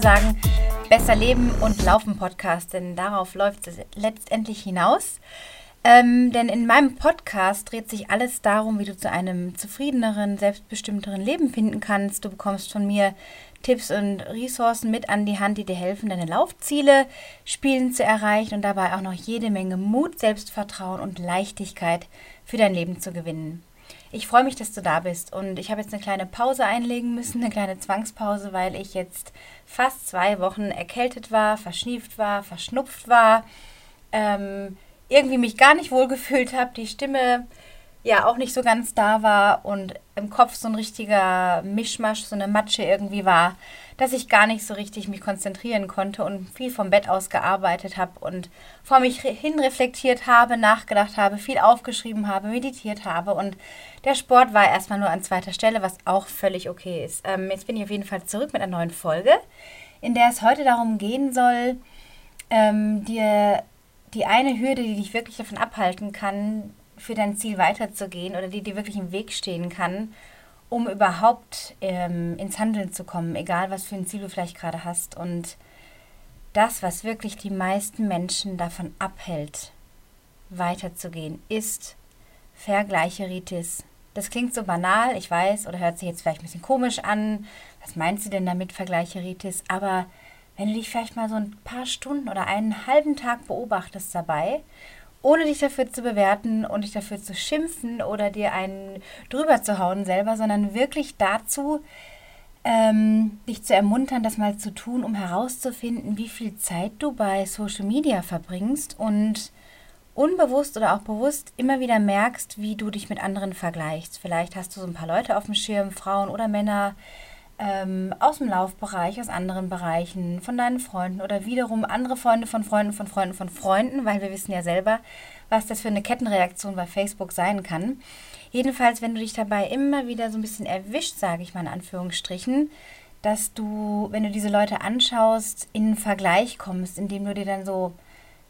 sagen, Besser Leben und Laufen Podcast, denn darauf läuft es letztendlich hinaus. Ähm, denn in meinem Podcast dreht sich alles darum, wie du zu einem zufriedeneren, selbstbestimmteren Leben finden kannst. Du bekommst von mir Tipps und Ressourcen mit an die Hand, die dir helfen, deine Laufziele spielen zu erreichen und dabei auch noch jede Menge Mut, Selbstvertrauen und Leichtigkeit für dein Leben zu gewinnen. Ich freue mich, dass du da bist und ich habe jetzt eine kleine Pause einlegen müssen, eine kleine Zwangspause, weil ich jetzt fast zwei Wochen erkältet war, verschnieft war, verschnupft war. Ähm, irgendwie mich gar nicht wohl gefühlt habe, die Stimme ja auch nicht so ganz da war und im Kopf so ein richtiger Mischmasch, so eine Matsche irgendwie war, dass ich gar nicht so richtig mich konzentrieren konnte und viel vom Bett aus gearbeitet habe und vor mich hin reflektiert habe, nachgedacht habe, viel aufgeschrieben habe, meditiert habe und der Sport war erstmal nur an zweiter Stelle, was auch völlig okay ist. Ähm, jetzt bin ich auf jeden Fall zurück mit einer neuen Folge, in der es heute darum gehen soll, ähm, dir die eine Hürde, die dich wirklich davon abhalten kann, für dein Ziel weiterzugehen oder die dir wirklich im Weg stehen kann, um überhaupt ähm, ins Handeln zu kommen, egal was für ein Ziel du vielleicht gerade hast. Und das, was wirklich die meisten Menschen davon abhält, weiterzugehen, ist Vergleicheritis. Das klingt so banal, ich weiß, oder hört sich jetzt vielleicht ein bisschen komisch an. Was meinst du denn damit, Vergleicheritis? Aber wenn du dich vielleicht mal so ein paar Stunden oder einen halben Tag beobachtest dabei, ohne dich dafür zu bewerten und dich dafür zu schimpfen oder dir einen drüber zu hauen selber, sondern wirklich dazu, ähm, dich zu ermuntern, das mal zu tun, um herauszufinden, wie viel Zeit du bei Social Media verbringst und unbewusst oder auch bewusst immer wieder merkst, wie du dich mit anderen vergleichst. Vielleicht hast du so ein paar Leute auf dem Schirm, Frauen oder Männer, ähm, aus dem Laufbereich, aus anderen Bereichen, von deinen Freunden oder wiederum andere Freunde von Freunden von Freunden von Freunden, weil wir wissen ja selber, was das für eine Kettenreaktion bei Facebook sein kann. Jedenfalls, wenn du dich dabei immer wieder so ein bisschen erwischt, sage ich mal in Anführungsstrichen, dass du, wenn du diese Leute anschaust, in einen Vergleich kommst, indem du dir dann so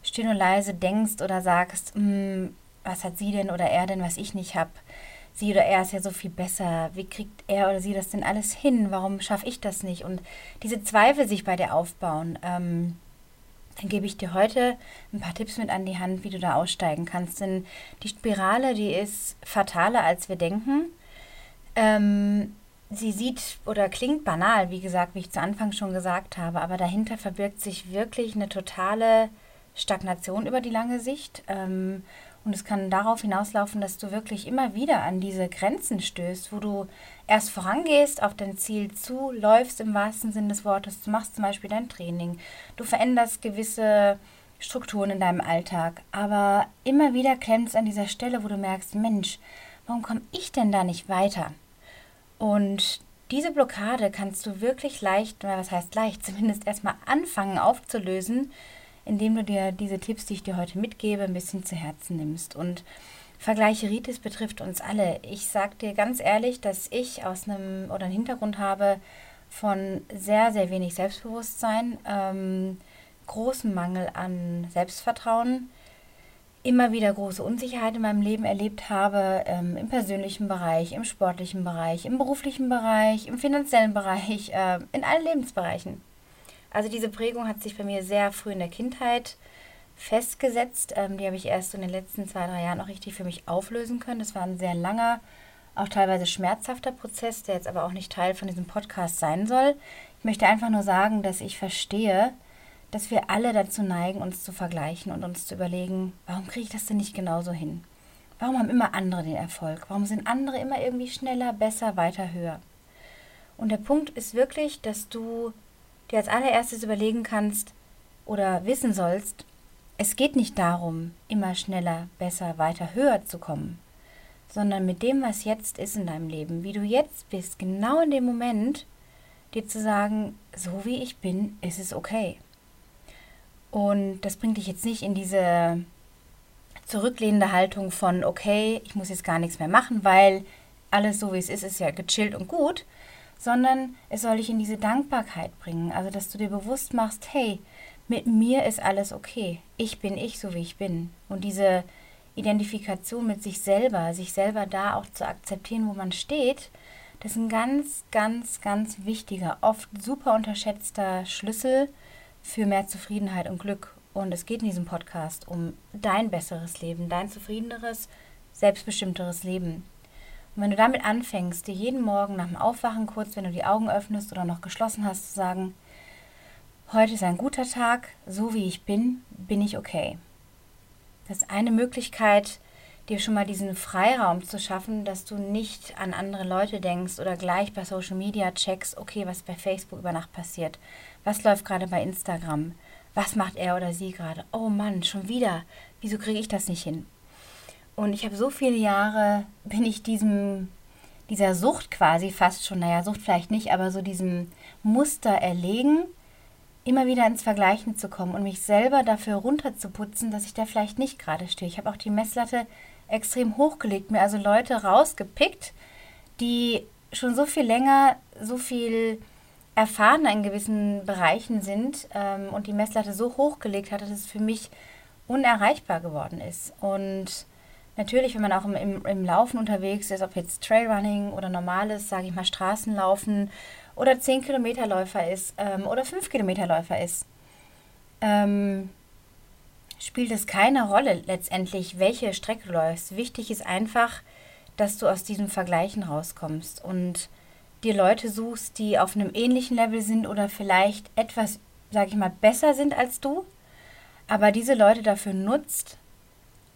still und leise denkst oder sagst, hm, was hat sie denn oder er denn, was ich nicht habe sie oder er ist ja so viel besser. Wie kriegt er oder sie das denn alles hin? Warum schaffe ich das nicht? Und diese Zweifel sich bei dir aufbauen, ähm, dann gebe ich dir heute ein paar Tipps mit an die Hand, wie du da aussteigen kannst. Denn die Spirale, die ist fataler, als wir denken. Ähm, sie sieht oder klingt banal, wie gesagt, wie ich zu Anfang schon gesagt habe, aber dahinter verbirgt sich wirklich eine totale Stagnation über die lange Sicht. Ähm, und es kann darauf hinauslaufen, dass du wirklich immer wieder an diese Grenzen stößt, wo du erst vorangehst, auf dein Ziel zuläufst im wahrsten Sinne des Wortes. Du machst zum Beispiel dein Training, du veränderst gewisse Strukturen in deinem Alltag, aber immer wieder klemmst an dieser Stelle, wo du merkst, Mensch, warum komme ich denn da nicht weiter? Und diese Blockade kannst du wirklich leicht, was heißt leicht, zumindest erstmal anfangen aufzulösen, indem du dir diese Tipps, die ich dir heute mitgebe, ein bisschen zu Herzen nimmst. Und Vergleicheritis betrifft uns alle. Ich sage dir ganz ehrlich, dass ich aus einem oder einen Hintergrund habe von sehr, sehr wenig Selbstbewusstsein, ähm, großem Mangel an Selbstvertrauen, immer wieder große Unsicherheit in meinem Leben erlebt habe, ähm, im persönlichen Bereich, im sportlichen Bereich, im beruflichen Bereich, im finanziellen Bereich, äh, in allen Lebensbereichen. Also diese Prägung hat sich bei mir sehr früh in der Kindheit festgesetzt. Ähm, die habe ich erst in den letzten zwei, drei Jahren auch richtig für mich auflösen können. Das war ein sehr langer, auch teilweise schmerzhafter Prozess, der jetzt aber auch nicht Teil von diesem Podcast sein soll. Ich möchte einfach nur sagen, dass ich verstehe, dass wir alle dazu neigen, uns zu vergleichen und uns zu überlegen, warum kriege ich das denn nicht genauso hin? Warum haben immer andere den Erfolg? Warum sind andere immer irgendwie schneller, besser, weiter, höher? Und der Punkt ist wirklich, dass du dir als allererstes überlegen kannst oder wissen sollst, es geht nicht darum, immer schneller, besser, weiter, höher zu kommen, sondern mit dem, was jetzt ist in deinem Leben, wie du jetzt bist, genau in dem Moment, dir zu sagen, so wie ich bin, ist es okay. Und das bringt dich jetzt nicht in diese zurücklehnende Haltung von, okay, ich muss jetzt gar nichts mehr machen, weil alles so wie es ist, ist ja gechillt und gut, sondern es soll dich in diese Dankbarkeit bringen. Also, dass du dir bewusst machst, hey, mit mir ist alles okay. Ich bin ich, so wie ich bin. Und diese Identifikation mit sich selber, sich selber da auch zu akzeptieren, wo man steht, das ist ein ganz, ganz, ganz wichtiger, oft super unterschätzter Schlüssel für mehr Zufriedenheit und Glück. Und es geht in diesem Podcast um dein besseres Leben, dein zufriedeneres, selbstbestimmteres Leben. Und wenn du damit anfängst, dir jeden Morgen nach dem Aufwachen kurz, wenn du die Augen öffnest oder noch geschlossen hast, zu sagen, heute ist ein guter Tag, so wie ich bin, bin ich okay. Das ist eine Möglichkeit, dir schon mal diesen Freiraum zu schaffen, dass du nicht an andere Leute denkst oder gleich bei Social Media checkst, okay, was bei Facebook über Nacht passiert, was läuft gerade bei Instagram, was macht er oder sie gerade, oh Mann, schon wieder, wieso kriege ich das nicht hin? Und ich habe so viele Jahre, bin ich diesem, dieser Sucht quasi fast schon, naja, Sucht vielleicht nicht, aber so diesem Muster erlegen, immer wieder ins Vergleichen zu kommen und mich selber dafür runterzuputzen, dass ich da vielleicht nicht gerade stehe. Ich habe auch die Messlatte extrem hochgelegt, mir also Leute rausgepickt, die schon so viel länger, so viel erfahrener in gewissen Bereichen sind ähm, und die Messlatte so hochgelegt hat, dass es für mich unerreichbar geworden ist. Und natürlich, wenn man auch im, im, im Laufen unterwegs ist, ob jetzt Trailrunning oder normales, sage ich mal, Straßenlaufen oder 10 Kilometerläufer ist ähm, oder 5 Kilometerläufer ist, ähm, spielt es keine Rolle letztendlich, welche Strecke du läufst. Wichtig ist einfach, dass du aus diesem Vergleichen rauskommst und dir Leute suchst, die auf einem ähnlichen Level sind oder vielleicht etwas, sage ich mal, besser sind als du, aber diese Leute dafür nutzt,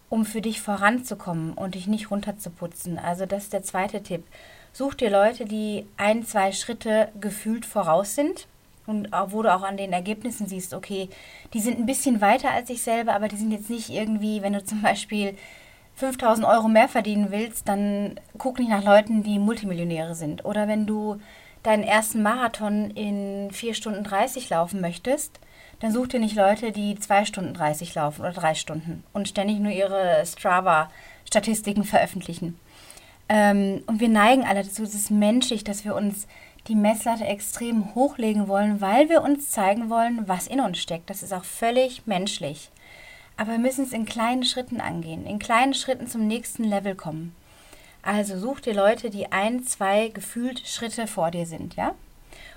um für dich voranzukommen und dich nicht runterzuputzen. Also das ist der zweite Tipp. Such dir Leute, die ein, zwei Schritte gefühlt voraus sind und wo du auch an den Ergebnissen siehst, okay, die sind ein bisschen weiter als ich selber, aber die sind jetzt nicht irgendwie, wenn du zum Beispiel 5000 Euro mehr verdienen willst, dann guck nicht nach Leuten, die Multimillionäre sind. Oder wenn du deinen ersten Marathon in 4 Stunden 30 laufen möchtest, dann such dir nicht Leute, die 2 Stunden 30 laufen oder 3 Stunden und ständig nur ihre Strava-Statistiken veröffentlichen. Ähm, und wir neigen alle dazu, es ist menschlich, dass wir uns die Messlatte extrem hochlegen wollen, weil wir uns zeigen wollen, was in uns steckt. Das ist auch völlig menschlich. Aber wir müssen es in kleinen Schritten angehen, in kleinen Schritten zum nächsten Level kommen. Also such dir Leute, die ein, zwei gefühlt Schritte vor dir sind, ja?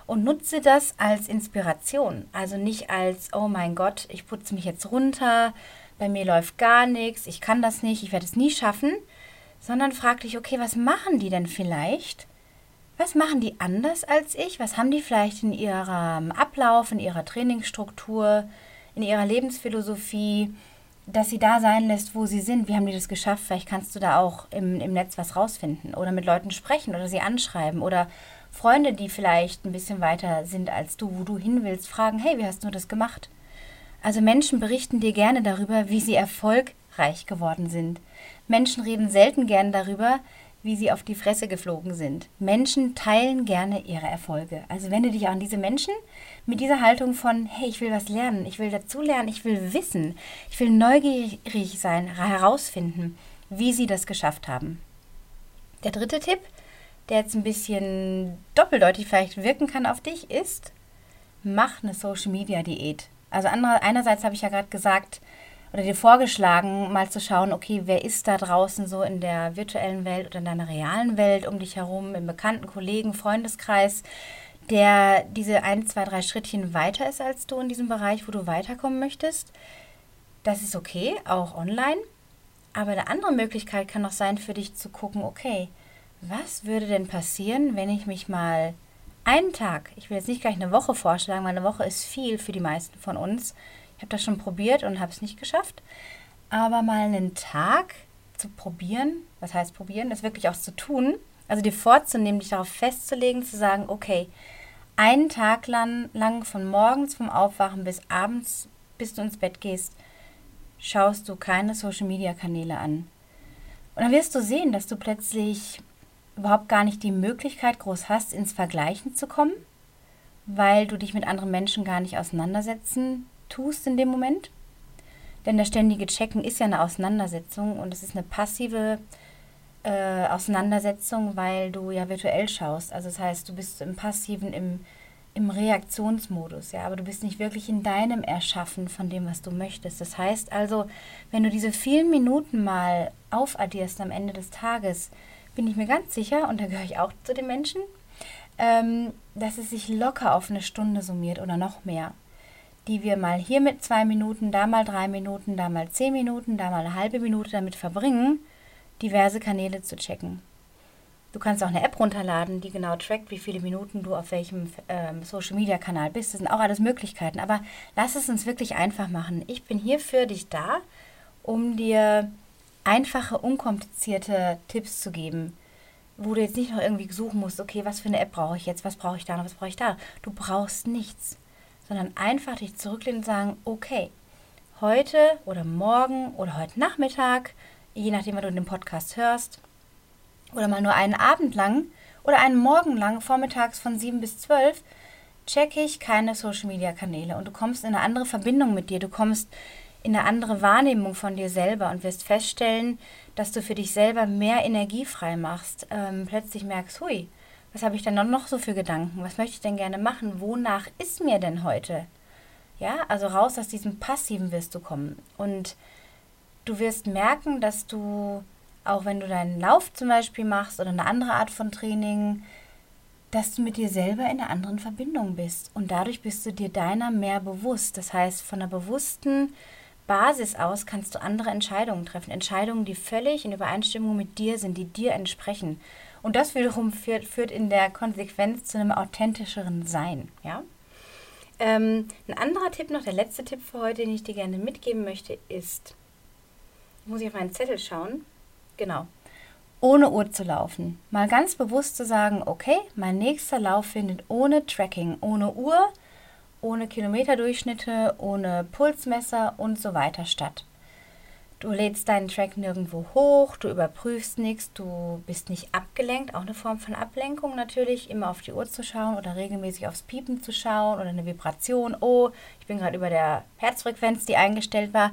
Und nutze das als Inspiration. Also nicht als, oh mein Gott, ich putze mich jetzt runter, bei mir läuft gar nichts, ich kann das nicht, ich werde es nie schaffen, sondern frag dich, okay, was machen die denn vielleicht? Was machen die anders als ich? Was haben die vielleicht in ihrem Ablauf, in ihrer Trainingsstruktur, in ihrer Lebensphilosophie? dass sie da sein lässt, wo sie sind. Wie haben die das geschafft? Vielleicht kannst du da auch im, im Netz was rausfinden oder mit Leuten sprechen oder sie anschreiben oder Freunde, die vielleicht ein bisschen weiter sind als du, wo du hin willst, fragen, hey, wie hast du das gemacht? Also Menschen berichten dir gerne darüber, wie sie erfolgreich geworden sind. Menschen reden selten gern darüber, wie sie auf die Fresse geflogen sind. Menschen teilen gerne ihre Erfolge. Also wende dich an diese Menschen mit dieser Haltung von, hey, ich will was lernen, ich will dazulernen, ich will wissen, ich will neugierig sein, herausfinden, wie sie das geschafft haben. Der dritte Tipp, der jetzt ein bisschen doppeldeutig vielleicht wirken kann auf dich, ist, mach eine Social-Media-Diät. Also einerseits habe ich ja gerade gesagt, oder dir vorgeschlagen, mal zu schauen, okay, wer ist da draußen so in der virtuellen Welt oder in deiner realen Welt um dich herum, im bekannten Kollegen, Freundeskreis, der diese ein, zwei, drei Schrittchen weiter ist als du in diesem Bereich, wo du weiterkommen möchtest. Das ist okay, auch online. Aber eine andere Möglichkeit kann auch sein, für dich zu gucken, okay, was würde denn passieren, wenn ich mich mal einen Tag, ich will jetzt nicht gleich eine Woche vorschlagen, weil eine Woche ist viel für die meisten von uns, ich habe das schon probiert und habe es nicht geschafft. Aber mal einen Tag zu probieren, was heißt probieren, das wirklich auch zu tun, also dir vorzunehmen, dich darauf festzulegen, zu sagen, okay, einen Tag lang, lang von morgens vom Aufwachen bis abends, bis du ins Bett gehst, schaust du keine Social-Media-Kanäle an. Und dann wirst du sehen, dass du plötzlich überhaupt gar nicht die Möglichkeit groß hast, ins Vergleichen zu kommen, weil du dich mit anderen Menschen gar nicht auseinandersetzen tust in dem Moment. Denn das ständige Checken ist ja eine Auseinandersetzung und es ist eine passive äh, Auseinandersetzung, weil du ja virtuell schaust. Also das heißt, du bist im passiven, im, im Reaktionsmodus, ja, aber du bist nicht wirklich in deinem Erschaffen von dem, was du möchtest. Das heißt also, wenn du diese vielen Minuten mal aufaddierst am Ende des Tages, bin ich mir ganz sicher, und da gehöre ich auch zu den Menschen, ähm, dass es sich locker auf eine Stunde summiert oder noch mehr die wir mal hier mit zwei Minuten, da mal drei Minuten, da mal zehn Minuten, da mal eine halbe Minute damit verbringen, diverse Kanäle zu checken. Du kannst auch eine App runterladen, die genau trackt, wie viele Minuten du auf welchem ähm, Social-Media-Kanal bist. Das sind auch alles Möglichkeiten. Aber lass es uns wirklich einfach machen. Ich bin hier für dich da, um dir einfache, unkomplizierte Tipps zu geben, wo du jetzt nicht noch irgendwie suchen musst, okay, was für eine App brauche ich jetzt, was brauche ich da noch, was brauche ich da. Du brauchst nichts sondern einfach dich zurücklehnen und sagen, okay, heute oder morgen oder heute Nachmittag, je nachdem, wann du den Podcast hörst, oder mal nur einen Abend lang oder einen Morgen lang, vormittags von 7 bis 12, checke ich keine Social-Media-Kanäle und du kommst in eine andere Verbindung mit dir, du kommst in eine andere Wahrnehmung von dir selber und wirst feststellen, dass du für dich selber mehr Energie frei machst. Ähm, plötzlich merkst, hui, was habe ich denn noch so für Gedanken? Was möchte ich denn gerne machen? Wonach ist mir denn heute? Ja, also raus aus diesem Passiven wirst du kommen. Und du wirst merken, dass du, auch wenn du deinen Lauf zum Beispiel machst oder eine andere Art von Training, dass du mit dir selber in einer anderen Verbindung bist. Und dadurch bist du dir deiner mehr bewusst. Das heißt, von einer bewussten Basis aus kannst du andere Entscheidungen treffen. Entscheidungen, die völlig in Übereinstimmung mit dir sind, die dir entsprechen. Und das wiederum führt, führt in der Konsequenz zu einem authentischeren Sein. Ja? Ähm, ein anderer Tipp noch, der letzte Tipp für heute, den ich dir gerne mitgeben möchte, ist, muss ich auf meinen Zettel schauen, genau, ohne Uhr zu laufen. Mal ganz bewusst zu sagen, okay, mein nächster Lauf findet ohne Tracking, ohne Uhr, ohne Kilometerdurchschnitte, ohne Pulsmesser und so weiter statt. Du lädst deinen Track nirgendwo hoch, du überprüfst nichts, du bist nicht abgelenkt, auch eine Form von Ablenkung natürlich, immer auf die Uhr zu schauen oder regelmäßig aufs Piepen zu schauen oder eine Vibration, oh, ich bin gerade über der Herzfrequenz, die eingestellt war.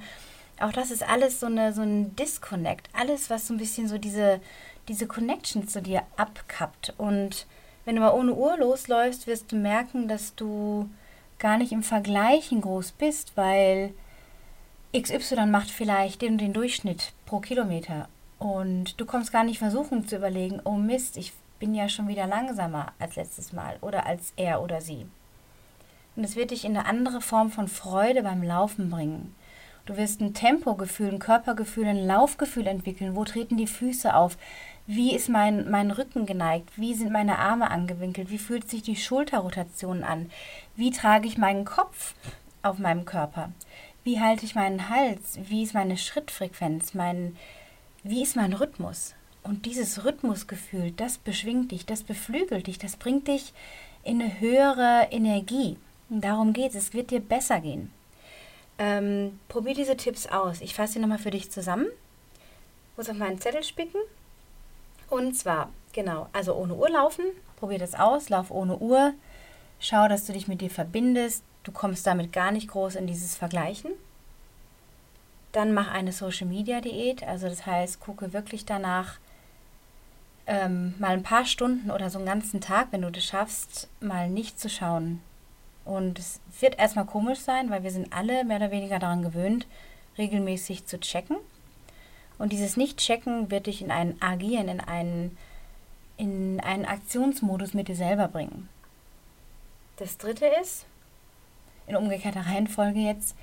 Auch das ist alles so, eine, so ein Disconnect, alles, was so ein bisschen so diese, diese Connection zu dir abkappt. Und wenn du mal ohne Uhr losläufst, wirst du merken, dass du gar nicht im Vergleichen groß bist, weil XY macht vielleicht den den Durchschnitt pro Kilometer und du kommst gar nicht versuchen zu überlegen, oh Mist, ich bin ja schon wieder langsamer als letztes Mal oder als er oder sie. Und es wird dich in eine andere Form von Freude beim Laufen bringen. Du wirst ein Tempogefühl, ein Körpergefühl, ein Laufgefühl entwickeln. Wo treten die Füße auf? Wie ist mein, mein Rücken geneigt? Wie sind meine Arme angewinkelt? Wie fühlt sich die Schulterrotation an? Wie trage ich meinen Kopf auf meinem Körper? Wie halte ich meinen Hals? Wie ist meine Schrittfrequenz? Mein, wie ist mein Rhythmus? Und dieses Rhythmusgefühl, das beschwingt dich, das beflügelt dich, das bringt dich in eine höhere Energie. Und darum geht es. Es wird dir besser gehen. Ähm, probier diese Tipps aus. Ich fasse sie nochmal für dich zusammen. Muss auf meinen Zettel spicken. Und zwar, genau, also ohne Uhr laufen. Probier das aus. Lauf ohne Uhr. Schau, dass du dich mit dir verbindest. Du kommst damit gar nicht groß in dieses Vergleichen. Dann mach eine Social Media Diät, also das heißt, gucke wirklich danach, ähm, mal ein paar Stunden oder so einen ganzen Tag, wenn du das schaffst, mal nicht zu schauen. Und es wird erstmal komisch sein, weil wir sind alle mehr oder weniger daran gewöhnt, regelmäßig zu checken. Und dieses Nicht-Checken wird dich in ein Agieren, in einen, in einen Aktionsmodus mit dir selber bringen. Das dritte ist, in umgekehrter Reihenfolge jetzt,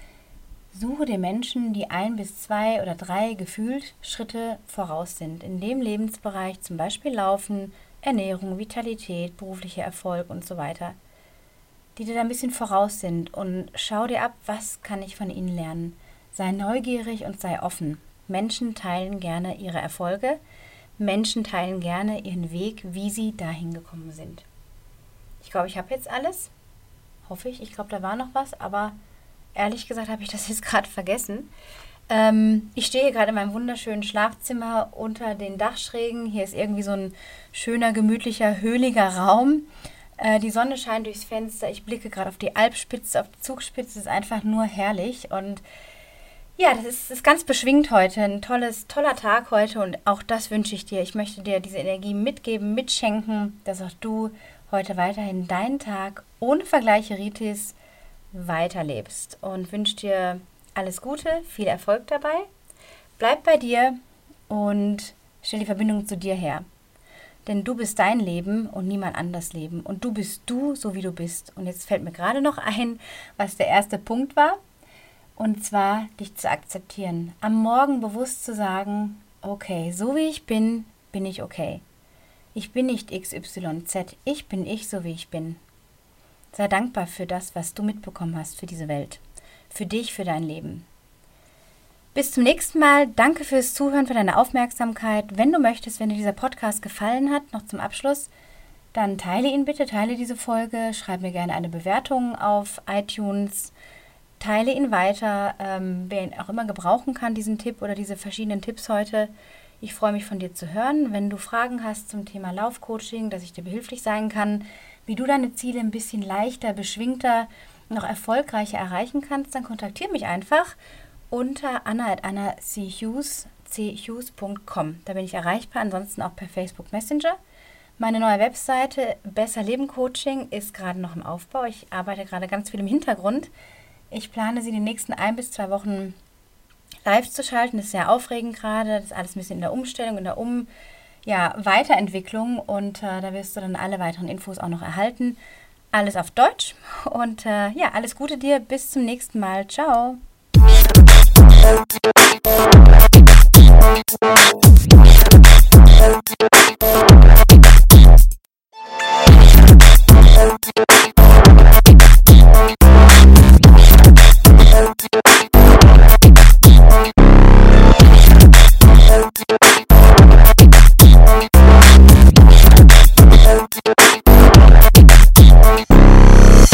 suche dir Menschen, die ein bis zwei oder drei gefühlt Schritte voraus sind. In dem Lebensbereich zum Beispiel Laufen, Ernährung, Vitalität, beruflicher Erfolg und so weiter. Die dir da ein bisschen voraus sind und schau dir ab, was kann ich von ihnen lernen. Sei neugierig und sei offen. Menschen teilen gerne ihre Erfolge. Menschen teilen gerne ihren Weg, wie sie dahin gekommen sind. Ich glaube, ich habe jetzt alles. Hoffe ich. Ich glaube, da war noch was, aber ehrlich gesagt habe ich das jetzt gerade vergessen. Ähm, ich stehe gerade in meinem wunderschönen Schlafzimmer unter den Dachschrägen. Hier ist irgendwie so ein schöner, gemütlicher, höhliger Raum. Äh, die Sonne scheint durchs Fenster. Ich blicke gerade auf die Alpspitze, auf die Zugspitze. Es ist einfach nur herrlich. Und Ja, das ist, ist ganz beschwingt heute. Ein tolles, toller Tag heute und auch das wünsche ich dir. Ich möchte dir diese Energie mitgeben, mitschenken, dass auch du heute weiterhin deinen Tag ohne Vergleiche Ritis weiterlebst und wünsche dir alles Gute, viel Erfolg dabei. Bleib bei dir und stell die Verbindung zu dir her. Denn du bist dein Leben und niemand anders Leben. Und du bist du, so wie du bist. Und jetzt fällt mir gerade noch ein, was der erste Punkt war. Und zwar dich zu akzeptieren. Am Morgen bewusst zu sagen, okay, so wie ich bin, bin ich okay. Ich bin nicht XYZ, ich bin ich, so wie ich bin. Sei dankbar für das, was du mitbekommen hast für diese Welt, für dich, für dein Leben. Bis zum nächsten Mal. Danke fürs Zuhören, für deine Aufmerksamkeit. Wenn du möchtest, wenn dir dieser Podcast gefallen hat, noch zum Abschluss, dann teile ihn bitte, teile diese Folge, schreib mir gerne eine Bewertung auf iTunes teile ihn weiter, ähm, wer ihn auch immer gebrauchen kann, diesen Tipp oder diese verschiedenen Tipps heute. Ich freue mich von dir zu hören. Wenn du Fragen hast zum Thema Laufcoaching, dass ich dir behilflich sein kann, wie du deine Ziele ein bisschen leichter, beschwingter, noch erfolgreicher erreichen kannst, dann kontaktiere mich einfach unter anna.anna.chughes.com. Da bin ich erreichbar, ansonsten auch per Facebook Messenger. Meine neue Webseite Besser Leben Coaching ist gerade noch im Aufbau. Ich arbeite gerade ganz viel im Hintergrund. Ich plane sie in den nächsten ein bis zwei Wochen live zu schalten. Das ist sehr aufregend gerade. Das ist alles ein bisschen in der Umstellung, in der Um, ja, Weiterentwicklung. Und äh, da wirst du dann alle weiteren Infos auch noch erhalten. Alles auf Deutsch. Und äh, ja, alles Gute dir. Bis zum nächsten Mal. Ciao.